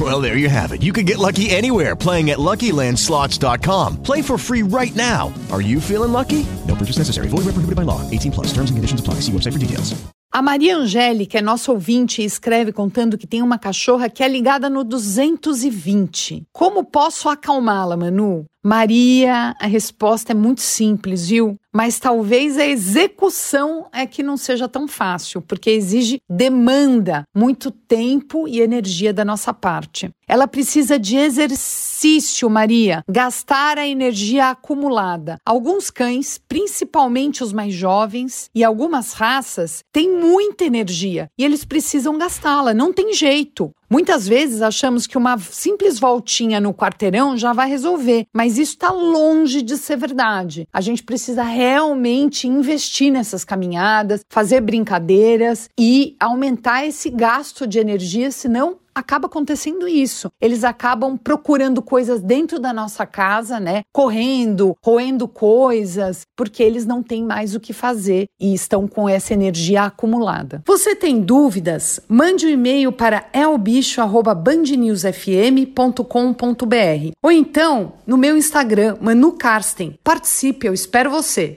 Well, there you have it. You can get lucky anywhere playing at LuckyLandSlots.com. Play for free right now. Are you feeling lucky? No purchase necessary. Void where prohibited by law. 18 plus. Terms and conditions apply. See website for details. A Maria Angélica é nossa ouvinte e escreve contando que tem uma cachorra que é ligada no 220. Como posso acalmá-la, Manu? Maria, a resposta é muito simples, viu? Mas talvez a execução é que não seja tão fácil, porque exige demanda, muito tempo e energia da nossa parte. Ela precisa de exercício, Maria, gastar a energia acumulada. Alguns cães, principalmente os mais jovens e algumas raças, têm muita energia e eles precisam gastá-la, não tem jeito. Muitas vezes achamos que uma simples voltinha no quarteirão já vai resolver, mas isso está longe de ser verdade. A gente precisa realmente investir nessas caminhadas, fazer brincadeiras e aumentar esse gasto de energia, senão acaba acontecendo isso. Eles acabam procurando coisas dentro da nossa casa, né? Correndo, roendo coisas, porque eles não têm mais o que fazer e estão com essa energia acumulada. Você tem dúvidas? Mande um e-mail para elbicho@bandnewsfm.com.br ou então no meu Instagram, Manu Karsten. Participe, eu espero você.